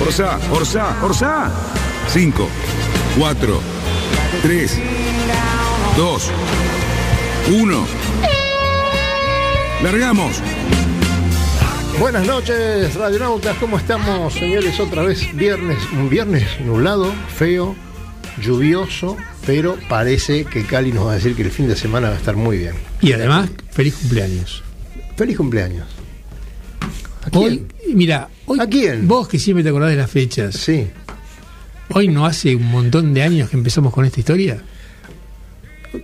Orsa, Orsa, Orsa. 5, 4, 3, 2, 1. Largamos. Buenas noches, radionautas, ¿cómo estamos, señores? Otra vez viernes, un viernes nublado, feo, lluvioso, pero parece que Cali nos va a decir que el fin de semana va a estar muy bien. Y además, feliz cumpleaños. Feliz cumpleaños. ¿A Hoy, mira, hoy, ¿A quién? vos que siempre te acordás de las fechas, Sí. hoy no hace un montón de años que empezamos con esta historia.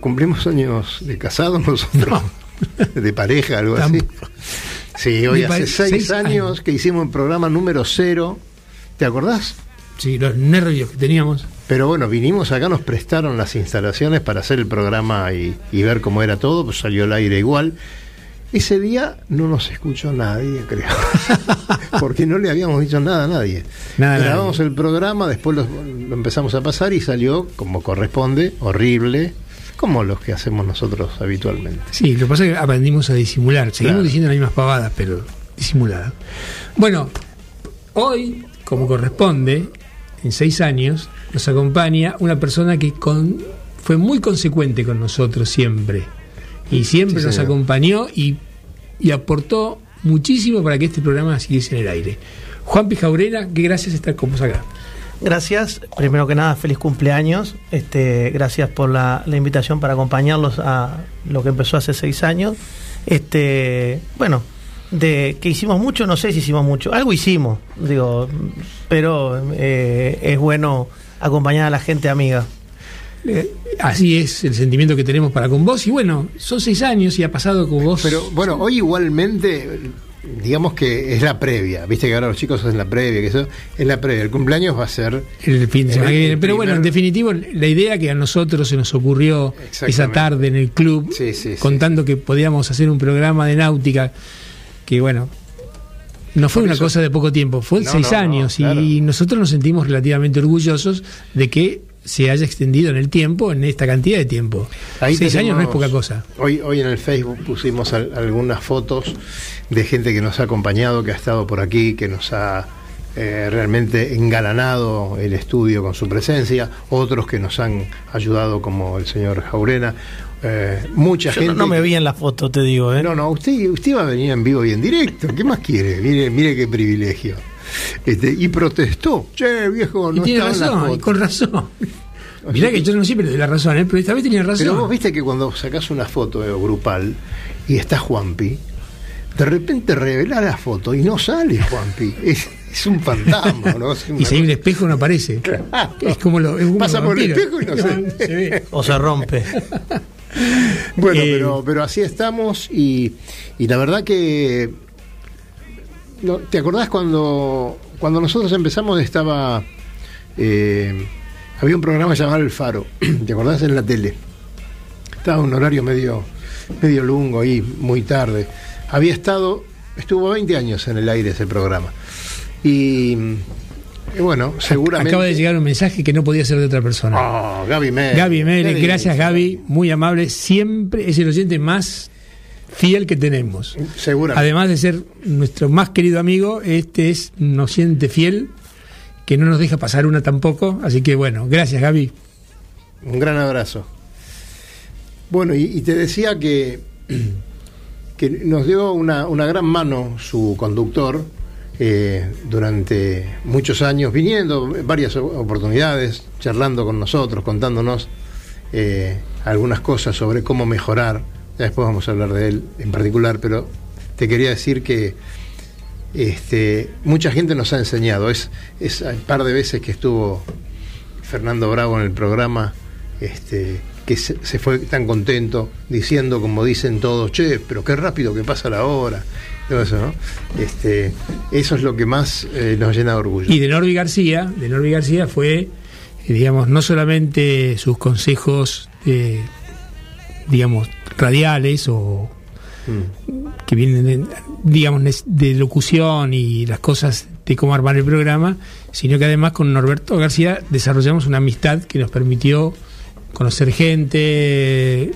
¿Cumplimos años de casados nosotros? ¿De pareja, algo así? Sí, hoy hace seis, seis años, años. que hicimos el programa número cero. ¿Te acordás? Sí, los nervios que teníamos. Pero bueno, vinimos acá, nos prestaron las instalaciones para hacer el programa y, y ver cómo era todo, pues salió al aire igual. Ese día no nos escuchó nadie, creo. Porque no le habíamos dicho nada a nadie. Nada Grabamos nadie. el programa, después lo, lo empezamos a pasar y salió como corresponde, horrible, como los que hacemos nosotros habitualmente. Sí, lo que pasa es que aprendimos a disimular. Seguimos Claro. diciendo las mismas pavadas, pero disimuladas. Bueno, hoy, como corresponde, en seis años, nos acompaña una persona que con, fue muy consecuente con nosotros siempre. Y siempre Sí, nos señor. acompañó y, y aportó muchísimo para que este programa siguiese en el aire. Juan Pijaurena, qué gracias estar con vos acá. Gracias, primero que nada, feliz cumpleaños. Este, gracias por la, la invitación para acompañarlos a lo que empezó hace seis años. Este, bueno, de que hicimos mucho, no sé si hicimos mucho, algo hicimos, digo, pero eh, es bueno acompañar a la gente amiga. Eh, así es el sentimiento que tenemos para con vos. Y bueno, son seis años y ha pasado con vos. Pero bueno, hoy igualmente, digamos que es la previa. Viste que ahora los chicos hacen la previa, que eso es la previa. El cumpleaños va a ser el fin de semana que viene. Pero bueno, en definitivo, la idea que a nosotros se nos ocurrió esa tarde en el club, Sí, sí, sí. contando que podíamos hacer un programa de náutica, que bueno, no fue Por una eso- cosa de poco tiempo, fue No, seis no, no, años claro. y nosotros nos sentimos relativamente orgullosos de que se haya extendido en el tiempo, en esta cantidad de tiempo. Ahí seis años no es poca cosa. Hoy, hoy en el Facebook pusimos al- algunas fotos de gente que nos ha acompañado, que ha estado por aquí, que nos ha eh, realmente engalanado el estudio con su presencia, otros que nos han ayudado como el señor Jaurena, eh, mucha Yo gente. no, no me vi en la foto, te digo, ¿eh? No, no, usted, usted va a venir en vivo y en directo. ¿Qué más quiere? Mire, mire qué privilegio. Este, y protestó. Che, viejo, y no tiene en la razón, y con razón. Mirá que yo no siempre le doy la razón, ¿eh? pero esta vez tenía razón. Pero vos viste que cuando sacás una foto eh, grupal y está Juanpi, de repente revelás la foto y no sale Juanpi. Es, es un fantasma, ¿no? Es y si hay un espejo no aparece. Claro. Es como lo. es como Pasa por el espejo y no se- ve. O se rompe. Bueno, Eh, pero, pero así estamos y, y la verdad que... no, ¿Te acordás cuando, cuando nosotros empezamos estaba... eh, había un programa llamado El Faro, ¿te acordás? En la tele. Estaba un horario medio, medio lungo ahí, muy tarde. Había estado, estuvo 20 años en el aire ese programa. Y, y bueno, seguramente... Acaba de llegar un mensaje que no podía ser de otra persona. Oh, Gaby Mel. Gaby Qué gracias. Gaby, muy amable, siempre es el oyente más fiel que tenemos. Seguramente. Además de ser nuestro más querido amigo, este es un oyente fiel que no nos deja pasar una tampoco, así que bueno, gracias Gaby. Un gran abrazo. Bueno, y, y te decía que, que nos dio una, una gran mano su conductor eh, durante muchos años, viniendo en varias oportunidades, charlando con nosotros, contándonos eh, algunas cosas sobre cómo mejorar. Después vamos a hablar de él en particular, pero te quería decir que este, mucha gente nos ha enseñado. Es, es el par de veces que estuvo Fernando Bravo en el programa, este, que se, fue tan contento diciendo, como dicen todos, che, pero qué rápido que pasa la hora. Todo eso, ¿no? Este, eso es lo que más eh, nos llena de orgullo. Y de Norby García, de Norby García fue, eh, digamos, no solamente sus consejos, digamos, radiales o que vienen, de, digamos, de locución y las cosas de cómo armar el programa, sino que además con Norberto García desarrollamos una amistad que nos permitió conocer gente,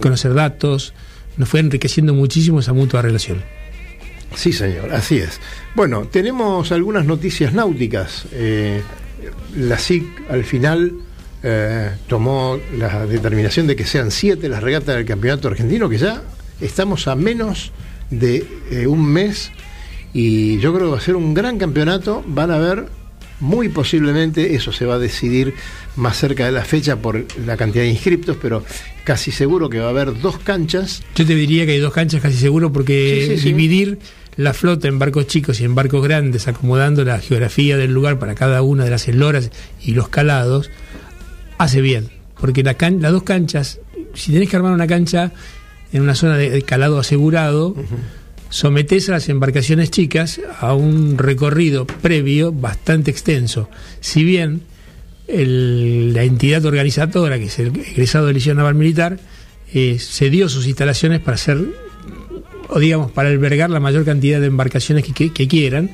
conocer datos, nos fue enriqueciendo muchísimo esa mutua relación. Sí, señor, así es. Bueno, tenemos algunas noticias náuticas. Eh, la SIC al final eh, tomó la determinación de que sean siete las regatas del campeonato argentino, que ya estamos a menos de eh, un mes y yo creo que va a ser un gran campeonato. Van a ver, muy posiblemente, eso se va a decidir más cerca de la fecha por la cantidad de inscriptos, pero casi seguro que va a haber dos canchas Yo te diría que hay dos canchas casi seguro porque Sí, sí, sí. dividir la flota en barcos chicos y en barcos grandes, acomodando la geografía del lugar para cada una de las esloras y los calados, hace bien. Porque la can- las dos canchas, si tenés que armar una cancha en una zona de, de calado asegurado, sometés a las embarcaciones chicas a un recorrido previo bastante extenso. Si bien el- la entidad organizadora, que es el egresado del Liceo Naval Militar, eh, cedió sus instalaciones para hacer, o digamos, para albergar la mayor cantidad de embarcaciones que, que- que quieran,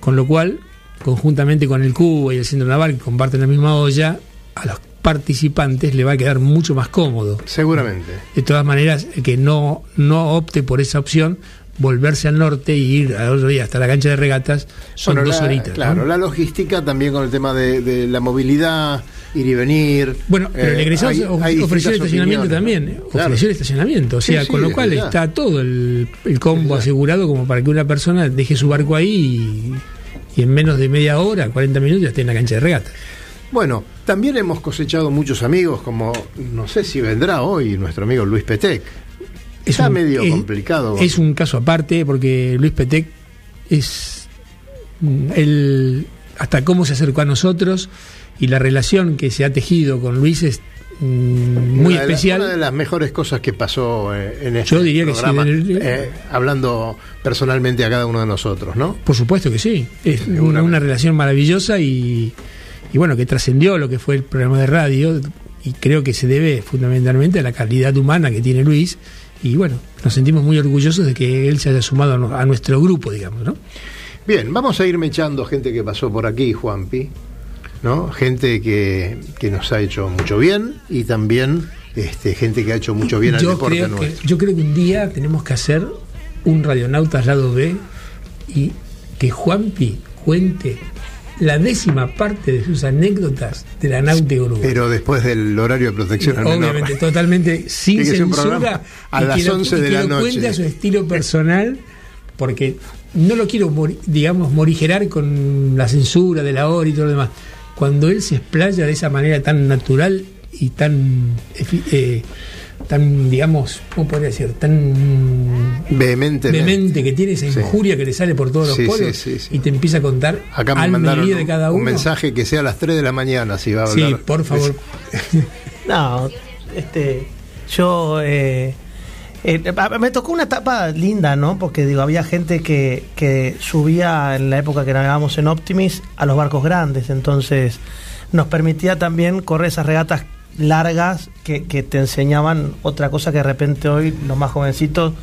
con lo cual, conjuntamente con el Cubo y el Centro Naval, que comparten la misma olla, a los participantes le va a quedar mucho más cómodo. seguramente. De todas maneras, que no, no opte por esa opción, volverse al norte y ir al otro día hasta la cancha de regatas, son Bueno, dos la- horitas. ¿no? Claro, la logística también con el tema de, de la movilidad, ir y venir. Bueno, pero el Eh, egresado of- ofreció el estacionamiento también. ¿eh? Claro. Ofreció el estacionamiento. O sea, sí, con lo es cual verdad. está todo el, el combo asegurado como para que una persona deje su barco ahí y, y en menos de media hora, 40 minutos, ya esté en la cancha de regata. Bueno, también hemos cosechado muchos amigos, como no sé si vendrá hoy nuestro amigo Luis Petec. Está un- medio es- complicado. Es un caso aparte porque Luis Petec es mm, el hasta cómo se acercó a nosotros y la relación que se ha tejido con Luis es mm, muy Una de la- especial. una de las mejores cosas que pasó eh, en este Yo diría que sí, eh, hablando personalmente a cada uno de nosotros, ¿no? Por supuesto que sí. Es una relación maravillosa y, y bueno, que trascendió lo que fue el programa de radio y creo que se debe fundamentalmente a la calidad humana que tiene Luis y bueno, nos sentimos muy orgullosos de que él se haya sumado a, nuestro grupo, digamos, ¿no? Bien, vamos a irme echando gente que pasó por aquí, Juanpi, ¿no? Gente que, que nos ha hecho mucho bien y también este, gente que ha hecho mucho bien al yo deporte creo que, nuestro. yo creo que un día tenemos que hacer un Radionautas lado B y que Juanpi cuente la décima parte de sus anécdotas de la náutica uruguaya. Pero después del horario de protección al menor. Obviamente, totalmente sin censura. a y las que lo- 11 y de que la lo noche. cuente a su estilo personal, porque no lo quiero, digamos, morigerar con la censura de la hora y todo lo demás. Cuando él se explaya de esa manera tan natural y tan, eh, tan digamos, ¿cómo podría decir? Tan Vehemente. vehemente que tiene esa Sí. injuria que le sale por todos los Sí, poros sí, sí, sí. y te empieza a contar Acá me mandaron de un, cada un uno. mensaje que sea a las 3 de la mañana, si va a Sí, hablar. por favor. No, este, yo eh, eh, me tocó una etapa linda, ¿no? Porque digo, había gente que, que subía en la época que navegábamos en Optimis a los barcos grandes, entonces nos permitía también correr esas regatas largas que, que te enseñaban otra cosa que de repente hoy los más jovencitos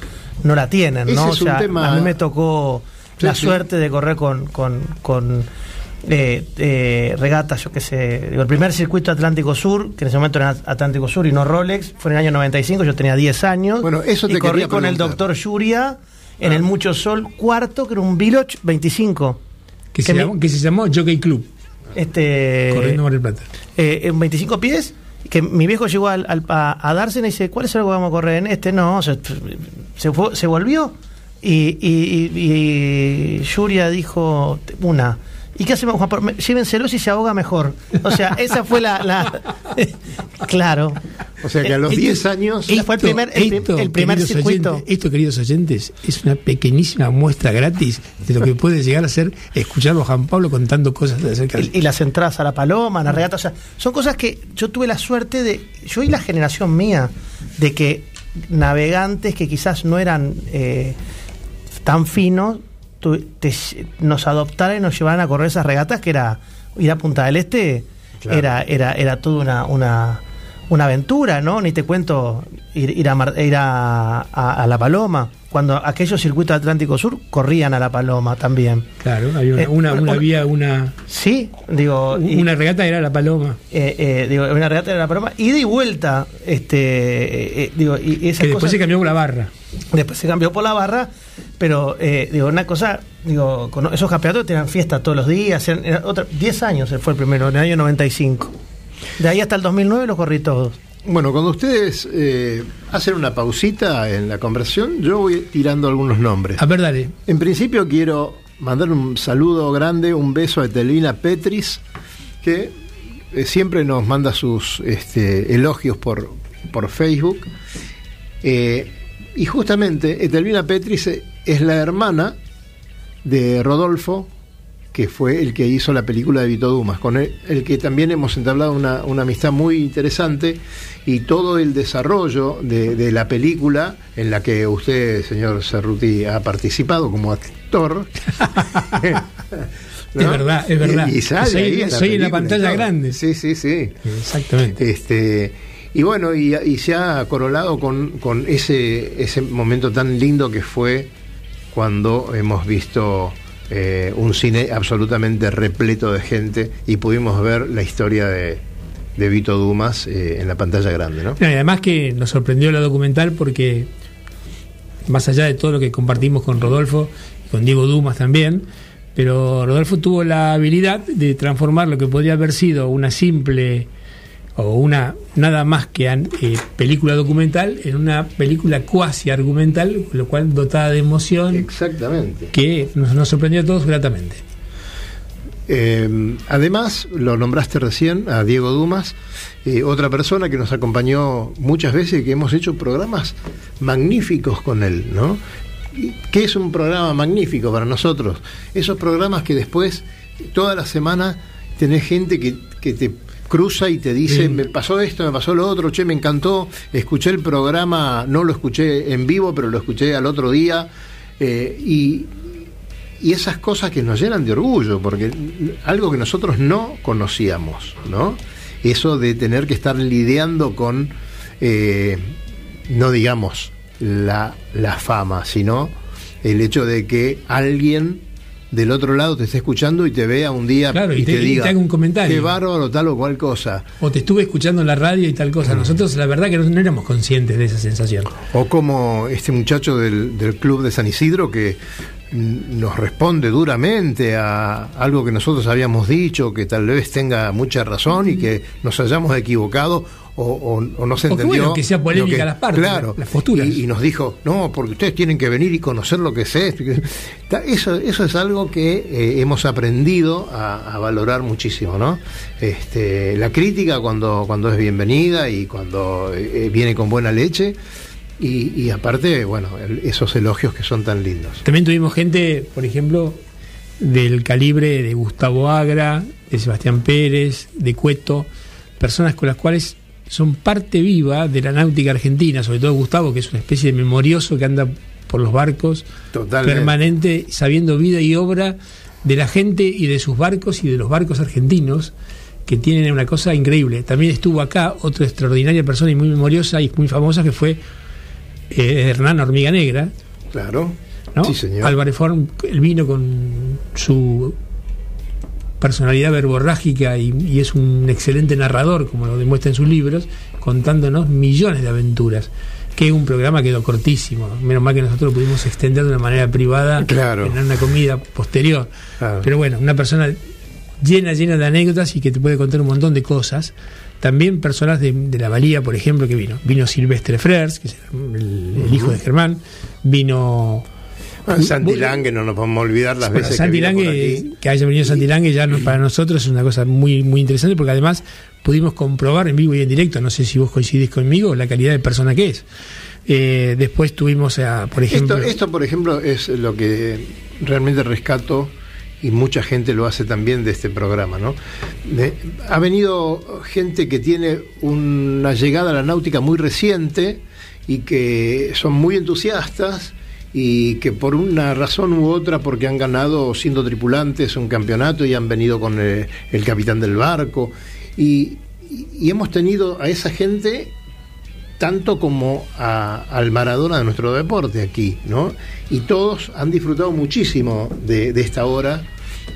no la tienen, ¿no? Ese es un tema- a mí me tocó Sí, la sí. suerte de correr con, con, con eh, eh, regatas, yo qué sé, digo, el primer circuito Atlántico Sur, que en ese momento era Atlántico Sur y no Rolex, fue en el año 95, yo tenía 10 años. Bueno, eso y te corrí quería con el doctor Yuria en Ah. el Mucho Sol cuarto, que era un Village 25. que, que se llamó, que se llamó Jockey Club, Este, corriendo Mar del Plata. eh, en 25 pies, que mi viejo llegó al- a, a dársela y dice, ¿cuál es el que vamos a correr en este? No, se, se, fue- se volvió y, y, y- y Yuria dijo una. ¿Y qué hacemos, Juan? Pablo? Llévenselo si se ahoga mejor. O sea, esa fue la... la- claro. O sea que a los Esto- 10 años. Esto- fue el primer- el prim- el primer circuito. oyentes, esto, queridos oyentes, es una pequeñísima muestra gratis de lo que puede llegar a ser escucharlo a Juan Pablo contando cosas acerca y, y las entradas a la paloma, a la regata, o sea, son cosas que yo tuve la suerte de, yo y la generación mía, de que navegantes que quizás no eran eh, tan finos, tu- te- nos adoptaran y nos llevaran a correr esas regatas que era ir a Punta del Este, Claro. era, era, era toda una, una, una aventura, ¿no? Ni te cuento ir, ir, a, Mar- ir a, a- a La Paloma, cuando aquellos circuitos Atlántico Sur corrían a La Paloma también. Claro, había una, Eh, una, una- una- había una, Sí, digo... y- una regata era la paloma. eh, eh, digo, una regata de la paloma, ida y vuelta, este, eh, digo, y, y esas Que después cosas- se cambió por la barra. después se cambió por la barra, pero eh, digo, una cosa, digo, con esos campeonatos tenían fiesta todos los días, eran, eran otra, 10 años fue el primero, en el año 95. De ahí hasta el 2009 los corrí todos. Bueno, cuando ustedes eh, hacen una pausita en la conversación, yo voy tirando algunos nombres. A ver, dale. En principio quiero mandar un saludo grande, un beso a Etelvina Petris, que eh, siempre nos manda sus este, elogios por, por Facebook. Eh, y justamente Etelvina Petris es la hermana de Rodolfo, que fue el que hizo la película de Vito Dumas, con el, el que también hemos entablado una, una amistad muy interesante y todo el desarrollo de, de la película en la que usted, señor Cerruti, ha participado como actor. Es verdad, es verdad. Y, y sale Soy- ahí en soy en la pantalla grande. Sí, sí, sí. Exactamente. Este, y bueno, y, y se ha corolado con, con ese, ese momento tan lindo que fue cuando hemos visto eh, un cine absolutamente repleto de gente y pudimos ver la historia de, de Vito Dumas eh, en la pantalla grande, ¿no? Y además que nos sorprendió la documental porque, más allá de todo lo que compartimos con Rodolfo y con Diego Dumas también, pero Rodolfo tuvo la habilidad de transformar lo que podría haber sido una simple o una nada más que eh, película documental en una película cuasi argumental, lo cual dotada de emoción Exactamente. que nos, nos sorprendió a todos gratamente. Eh, además, lo nombraste recién a Diego Dumas, eh, otra persona que nos acompañó muchas veces y que hemos hecho programas magníficos con él, ¿no? ¿Qué es un programa magnífico para nosotros? Esos programas que después, toda la semana, tenés gente que, que te cruza y te dice, me pasó esto, me pasó lo otro, che, me encantó, escuché el programa, no lo escuché en vivo, pero lo escuché al otro día, eh, y, y esas cosas que nos llenan de orgullo, porque algo que nosotros no conocíamos, ¿no? Eso de tener que estar lidiando con, eh, no digamos la, la fama, sino el hecho de que alguien del otro lado te esté escuchando y te vea un día Claro, y, y te- te, y diga te haga un comentario. qué bárbaro tal o cual cosa. O te estuve escuchando en la radio y tal cosa. Nosotros la verdad que no, no éramos conscientes de esa sensación. O como este muchacho del, del club de San Isidro que nos responde duramente a algo que nosotros habíamos dicho, que tal vez tenga mucha razón y que nos hayamos equivocado o, o- o no se entendió. bueno, que sea polémica las partes, claro, las posturas. Y, y nos dijo, no, porque ustedes tienen que venir y conocer lo que es esto. Eso, eso es algo que eh, hemos aprendido a, a valorar muchísimo, ¿no? Este, la crítica cuando, cuando es bienvenida y cuando eh, viene con buena leche. Y, y aparte, bueno, esos elogios que son tan lindos. También tuvimos gente, por ejemplo, del calibre de Gustavo Agra, de Sebastián Pérez, de Cueto, personas con las cuales son parte viva de la náutica argentina, sobre todo Gustavo, que es una especie de memorioso que anda por los barcos Totalmente. permanente, sabiendo vida y obra de la gente y de sus barcos y de los barcos argentinos, que tienen una cosa increíble. También estuvo acá otra extraordinaria persona y muy memoriosa y muy famosa que fue eh, Hernán Hormiga Negra, Claro. ¿no? Sí, señor. Álvarez Form, él vino con su personalidad verborrágica y, y es un excelente narrador, como lo demuestra en sus libros, contándonos millones de aventuras. Que un programa quedó cortísimo. Menos mal que nosotros lo pudimos extender de una manera privada Claro. en una comida posterior. Claro. Pero bueno, una persona llena, llena de anécdotas y que te puede contar un montón de cosas. También personas de, de la Valía, por ejemplo, que vino. Vino Silvestre Frers, que es el, el hijo de Germán. Vino Santi Lange, no nos podemos olvidar las veces Santi que vino por Lange, aquí. que haya venido Santi Lange ya no- para nosotros es una cosa muy muy interesante porque además pudimos comprobar en vivo y en directo, no sé si vos coincidís conmigo, la calidad de persona que es. Eh, después tuvimos, a, por ejemplo, Esto, esto, por ejemplo, es lo que realmente rescato y mucha gente lo hace también de este programa, ¿no? De- ha venido gente que tiene una llegada a la náutica muy reciente y que son muy entusiastas y que por una razón u otra, porque han ganado siendo tripulantes un campeonato y han venido con eh, el capitán del barco y, hemos tenido a esa gente tanto como a- al Maradona de nuestro deporte aquí, ¿no? Y todos han disfrutado muchísimo de, esta hora,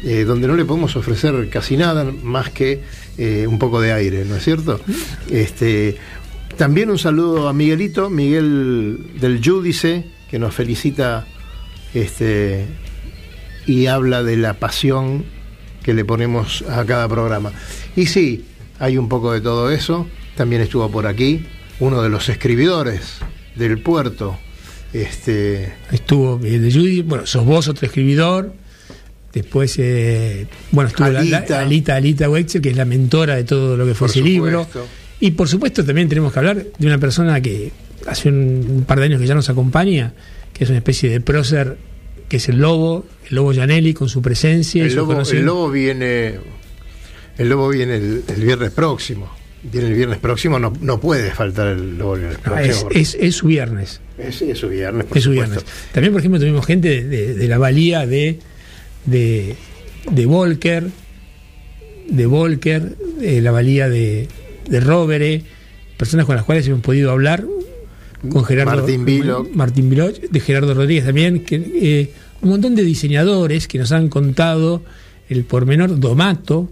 eh, donde no le podemos ofrecer casi nada más que eh, un poco de aire, ¿no es cierto? Este, también un saludo a Miguelito, Miguel del Júdice, que nos felicita este, y habla de la pasión que le ponemos a cada programa. Y sí, hay un poco de todo eso. También estuvo por aquí uno de los escribidores del puerto. Este, estuvo Miguel de Judy, bueno, sos vos otro escribidor. Después, eh, bueno, estuvo la- la- Alita. Alita, Alita Wexel, que es la mentora de todo lo que fue Por ese libro. Y por supuesto también tenemos que hablar de una persona que hace un, un par de años que ya nos acompaña, que es una especie de prócer, que es el Lobo, el Lobo Janelli, con su presencia. y el, su lobo, el lobo viene el lobo viene el, el viernes próximo. Viene el viernes próximo, no, no puede faltar el lobo el viernes No, próximo. es, es, es su viernes. es, es su viernes, por Es su supuesto. viernes. También, por ejemplo, tuvimos gente de, de- de la valía de, de, de Volker, de Volker, de la valía de, de Rovere, personas con las cuales hemos podido hablar, con Gerardo Martín Vilo. Martín Vilo, de Gerardo Rodríguez también, que, eh, un montón de diseñadores que nos han contado el pormenor Domato,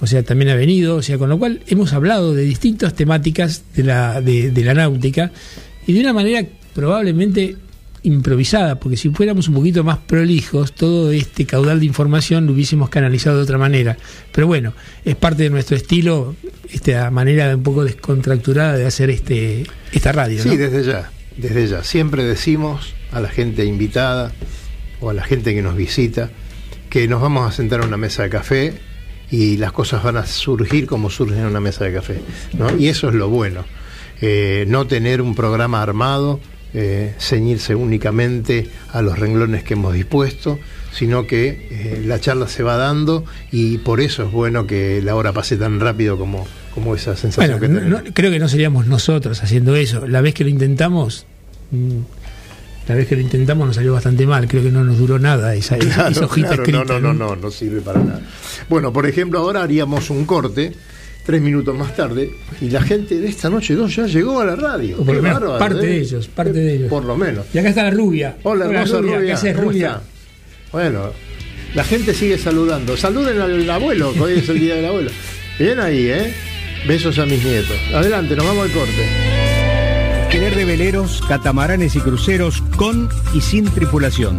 o sea, también ha venido, o sea, con lo cual hemos hablado de distintas temáticas de la, de, de la náutica y de una manera probablemente improvisada, porque si fuéramos un poquito más prolijos, todo este caudal de información lo hubiésemos canalizado de otra manera. Pero bueno, es parte de nuestro estilo, esta manera un poco descontracturada de hacer este esta radio. Sí, ¿no? desde ya, desde ya. Siempre decimos a la gente invitada o a la gente que nos visita que nos vamos a sentar a una mesa de café y las cosas van a surgir como surgen en una mesa de café. ¿no? Y eso es lo bueno. Eh, no tener un programa armado, eh, ceñirse únicamente a los renglones que hemos dispuesto, sino que eh, la charla se va dando y por eso es bueno que la hora pase tan rápido como, como esa sensación Bueno, que tenemos. no- creo que no seríamos nosotros haciendo eso. La vez que lo intentamos, mm, la vez que lo intentamos nos salió bastante mal. Creo que no nos duró nada esa, Claro, esa hojita claro, escrita. no, no, no, no, no sirve para nada. Bueno, por ejemplo, ahora haríamos un corte, tres minutos más tarde, y la gente de esta noche dos ya llegó a la radio. O por Qué lo menos bárbaro, parte ¿eh? de ellos, parte de ellos. Por lo menos. Y acá está la rubia. Hola, hermosa rubia. ¿Qué haces, ¿Cómo rubia? está? Bueno, la gente sigue saludando. Saluden al abuelo, que hoy es el día del abuelo. Bien ahí, ¿eh? Besos a mis nietos. Adelante, nos vamos al corte. Alquiler de veleros, catamaranes y cruceros con y sin tripulación.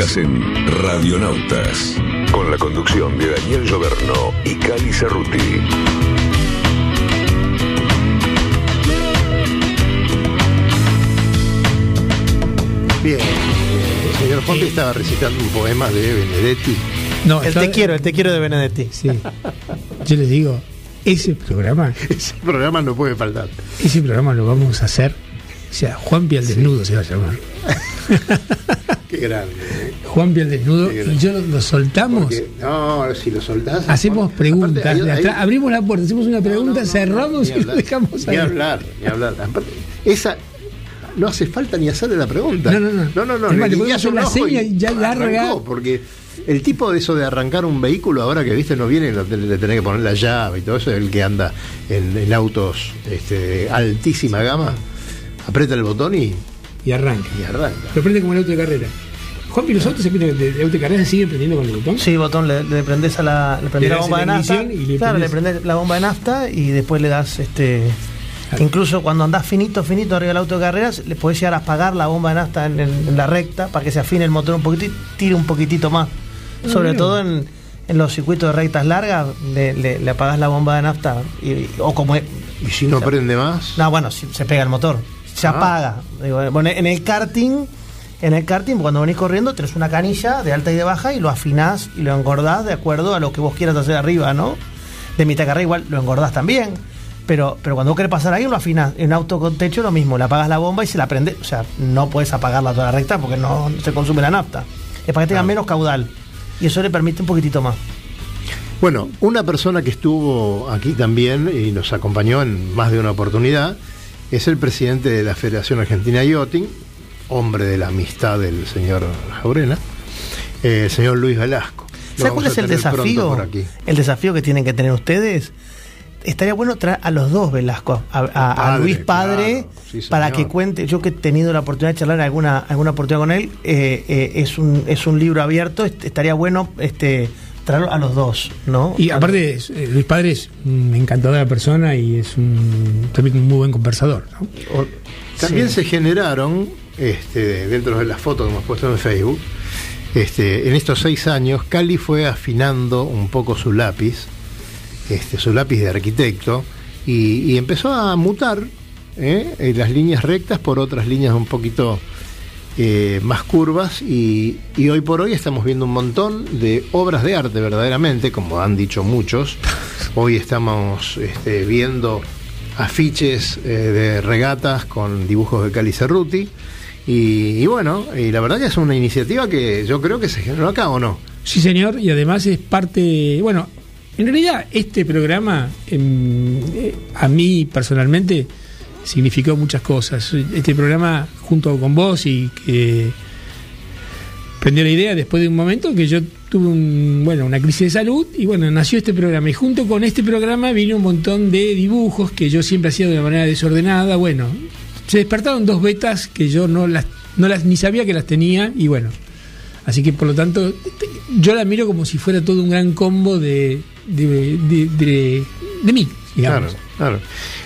Estás en Radionautas, con la conducción de Daniel Lloberno y Cali Cerruti. Bien. El señor Juanpi estaba recitando un poema de Benedetti. No, El te quiero, el te quiero de Benedetti. Sí. Yo les digo, ese programa, Ese programa no puede faltar. ese programa lo vamos a hacer. O sea, Juan Pial Desnudo se va a llamar. Qué grande. ¿eh? Juan Pial Desnudo. Y yo lo, lo soltamos. Porque, no, si lo soltás. Hacemos preguntas de abrimos la puerta, hacemos una pregunta, no, no, cerramos ni y lo dejamos Ni ahí. hablar, ni hablar. Aparte, esa. No hace falta ni hacerle la pregunta. No, no, no. No, no, no. Es más, le le hacer seña y ya larga. porque el tipo de eso de arrancar un vehículo, ahora que viste, no viene de tener que poner la llave y todo eso, el que anda en, en autos este, altísima gama, aprieta el botón y, Y arranca. y arranca. Lo prende como el auto de carrera. Juan los autos se prenden de, de auto de carrera se siguen prendiendo con el botón. Sí, botón, le, le prendés a la, le prendés Le la bomba de nafta. y le claro, le prendés- prendés la bomba de nafta y después le das este. Claro. Incluso cuando andás finito, finito arriba del auto de carreras, le podés llegar a apagar la bomba de nafta en, en- en la recta para que se afine el motor un poquito y tire un poquitito más. Sobre mira. todo en, en los circuitos de rectas largas, le, le, le apagás la bomba de nafta. y- o como es- Y si no prende más. no, bueno, si- se pega el motor. Se Ah. apaga. Digo, bueno, en el karting, en el karting, cuando venís corriendo, tenés una canilla de alta y de baja y lo afinás y lo engordás de acuerdo a lo que vos quieras hacer arriba, ¿no? De mitad carrera igual lo engordás también. Pero, pero cuando vos querés pasar ahí, lo afinás. En un auto con techo lo mismo, le apagas la bomba y se la prende. O sea, no puedes apagarla toda la recta porque no se consume la nafta. Es para que tenga menos caudal. Y eso le permite un poquitito más. Bueno, una persona que estuvo aquí también y nos acompañó en más de una oportunidad es el presidente de la Federación Argentina de Yachting, hombre de la amistad del señor Jaurena, eh, el señor Luis Velasco. ¿Sabes cuál es el desafío? El desafío que tienen que tener ustedes. Estaría bueno traer a los dos Velasco, a, a- a Padre, Luis Padre, claro. Sí, para que cuente. Yo que he tenido la oportunidad de charlar alguna alguna oportunidad con él, eh, eh, es un es un libro abierto. est- estaría bueno este traerlo a los dos, ¿no? Y aparte, eh, Luis Padre es una encantadora persona y es un, también un muy buen conversador. ¿no? O- También Sí. se generaron, este, dentro de las fotos que hemos puesto en Facebook, este, en estos seis años, Cali fue afinando un poco su lápiz, este, su lápiz de arquitecto, y, y empezó a mutar ¿eh? Eh, las líneas rectas por otras líneas un poquito eh, más curvas, y, hoy por hoy estamos viendo un montón de obras de arte verdaderamente, como han dicho muchos. Hoy estamos este, viendo afiches eh, de regatas con dibujos de Cali Cerruti. Y, y bueno, y la verdad que es una iniciativa que yo creo que se generó acá o no. Sí, señor, y además es parte. Bueno, en realidad, este programa, em, eh, a mí personalmente, significó muchas cosas. Este programa, junto con vos, y que prendió la idea después de un momento que yo tuve un, bueno, una crisis de salud y bueno, nació este programa. Y junto con este programa vino un montón de dibujos que yo siempre hacía de una manera desordenada. Bueno, se despertaron dos betas que yo no las, no las ni sabía que las tenía y bueno. Así que por lo tanto, yo la miro como si fuera todo un gran combo de, de, de, de- mí, digamos. Claro, claro.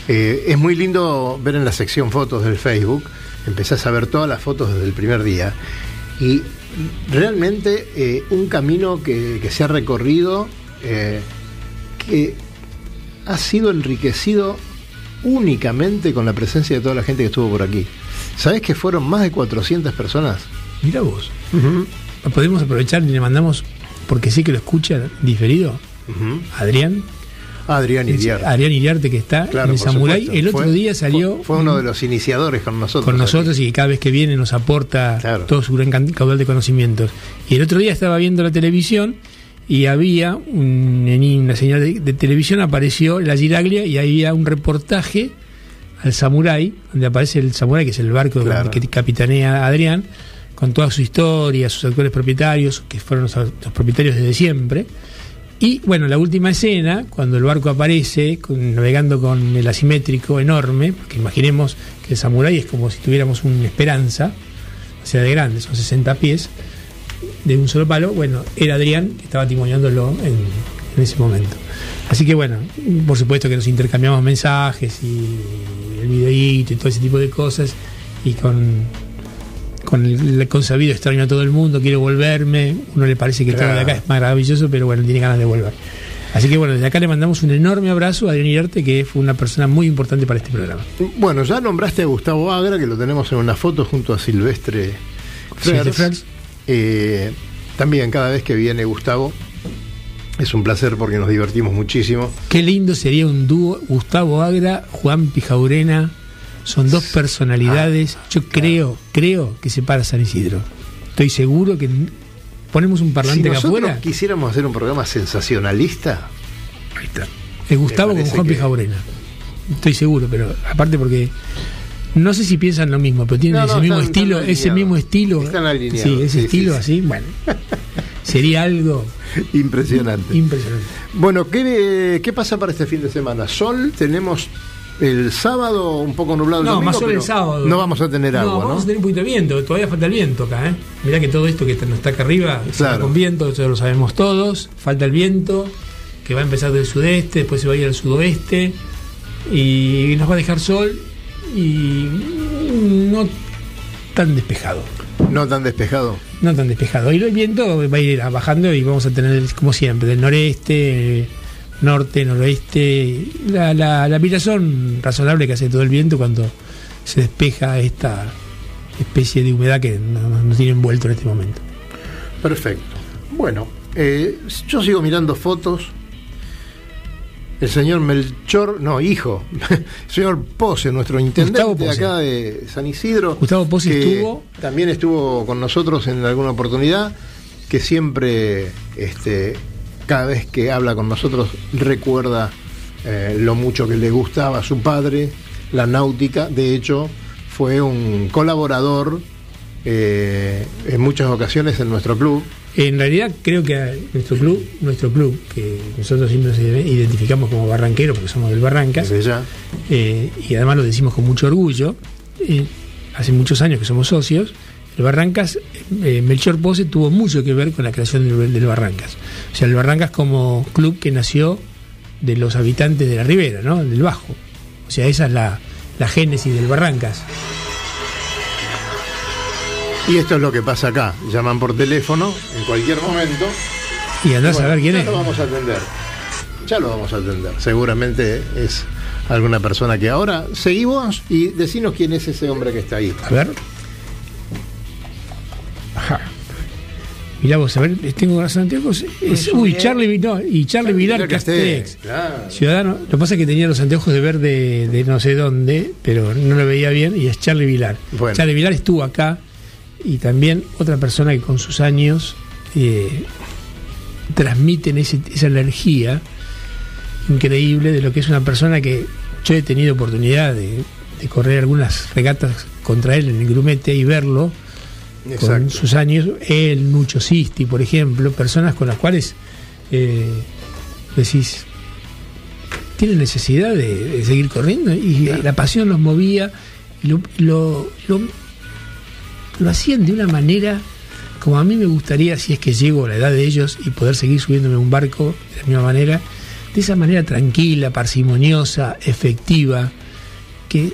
Eh, es muy lindo ver en la sección fotos del Facebook, empezás a ver todas las fotos desde el primer día y realmente eh, un camino que, que se ha recorrido eh, que ha sido enriquecido únicamente con la presencia de toda la gente que estuvo por aquí. ¿Sabés que fueron más de 400 personas? Mira vos. Podemos aprovechar y le mandamos, porque sé que lo escucha diferido, Ujú. Adrián. Adrián Iriar. Adrián Iriarte que está Claro, en el Samurai. El otro Fue- día salió Fue, fue uno de los iniciadores con nosotros. con aquí. nosotros y cada vez que viene nos aporta Claro. todo su gran caudal de conocimientos. Y el otro día estaba viendo la televisión y había un- en una señal de, de televisión apareció la Giraglia y había un reportaje al Samurai, donde aparece el Samurai, que es el barco Claro. que capitanea Adrián, con toda su historia, sus actuales propietarios, que fueron los, los propietarios desde siempre. Y bueno, la última escena, cuando el barco aparece, navegando con el asimétrico enorme, porque imaginemos que el samurái es como si tuviéramos una esperanza, o sea, de grande, son 60 pies, de un solo palo, bueno, era Adrián que estaba timoniándolo en, en ese momento. Así que bueno, por supuesto que nos intercambiamos mensajes y el videíto y todo ese tipo de cosas, y con, con el, el consabido extraño a todo el mundo, quiero volverme, uno le parece que todo de acá es maravilloso, pero bueno, tiene ganas de volver. Así que bueno, desde acá le mandamos un enorme abrazo a Adrián Irarte, que fue una persona muy importante para este programa. Bueno, ya nombraste a Gustavo Agra, que lo tenemos en una foto junto a Silvestre Silvestre Frers. Frers. Eh, también cada vez que viene Gustavo es un placer porque nos divertimos muchísimo. Qué lindo sería un dúo Gustavo Agra, Juan Pijaurena. Son dos personalidades. Yo creo, creo que se para San Isidro. Estoy seguro que ponemos un Si parlante acá nosotros afuera. quisiéramos hacer un programa sensacionalista, Ahí está. Es Gustavo con Juan que- Pijaurena. Estoy seguro, pero aparte porque no sé si piensan lo mismo, pero tienen No, ese no, mismo están- estilo, están ese mismo estilo. Están alineados, Sí, ese sí, estilo sí, sí. así, bueno. Sería algo impresionante. impresionante. Bueno, ¿qué, ¿qué pasa para este fin de semana? Sol, tenemos el sábado un poco nublado. el No, domingo, más pero el sábado. No vamos a tener No, agua, vamos ¿no? a tener un poquito de viento, todavía falta el viento acá, ¿eh? Mirá que todo esto que está- no está acá arriba, Claro. con viento, eso lo sabemos todos. Falta el viento, que va a empezar del sudeste, después se va a ir al sudoeste, y nos va a dejar sol, y no tan despejado. No tan despejado. No tan despejado. Y el viento va a ir bajando y vamos a tener, como siempre, del noreste, eh, norte, noroeste. La, la, la razonable que hace todo el viento cuando se despeja esta especie de humedad que no- no- nos tiene envuelto en este momento. Perfecto. Bueno, eh, yo sigo mirando fotos. El señor Melchor, no, hijo, el señor Pose, nuestro intendente Pose. acá de San Isidro. Gustavo Pose que estuvo- También estuvo con nosotros en alguna oportunidad, que siempre, este, cada vez que habla con nosotros, recuerda eh, lo mucho que le gustaba a su padre, la náutica. De hecho, fue un colaborador eh, en muchas ocasiones en nuestro club. En realidad creo que nuestro club, nuestro club, que nosotros siempre nos identificamos como barranqueros porque somos del Barrancas, Desde ya. eh, y además lo decimos con mucho orgullo, eh, hace muchos años que somos socios, el Barrancas, eh, Melchor Pose tuvo mucho que ver con la creación del, del Barrancas. O sea, el Barrancas como club que nació de los habitantes de la ribera, ¿no? Del Bajo. O sea, esa es la, la génesis del Barrancas. Y esto es lo que pasa acá. Llaman por teléfono en cualquier momento. Y andás Bueno, a ver quién ya es. lo vamos a atender. Ya lo vamos a atender. Seguramente es alguna persona que ahora seguimos y decinos quién es ese hombre que está ahí. A ver. Mirá vos, a ver, tengo los anteojos. Es, uy, Charlie, Vi- no, y Charlie Vilar Castex. Claro. Ciudadano, lo que pasa es que tenía los anteojos de ver de, de no sé dónde, pero no lo veía bien, y es Charlie Vilar. Bueno. Charlie Vilar estuvo acá, y también otra persona que con sus años eh, transmiten ese- esa energía increíble de lo que es una persona que yo he tenido oportunidad de, de correr algunas regatas contra él en el grumete y verlo con sus años, él, Nucho Sisti, por ejemplo, personas con las cuales eh, decís, tienen necesidad de, de seguir corriendo y la pasión los movía y lo, lo, lo, lo hacían de una manera como a mí me gustaría, si es que llego a la edad de ellos y poder seguir subiéndome a un barco de la misma manera, de esa manera tranquila, parsimoniosa, efectiva, que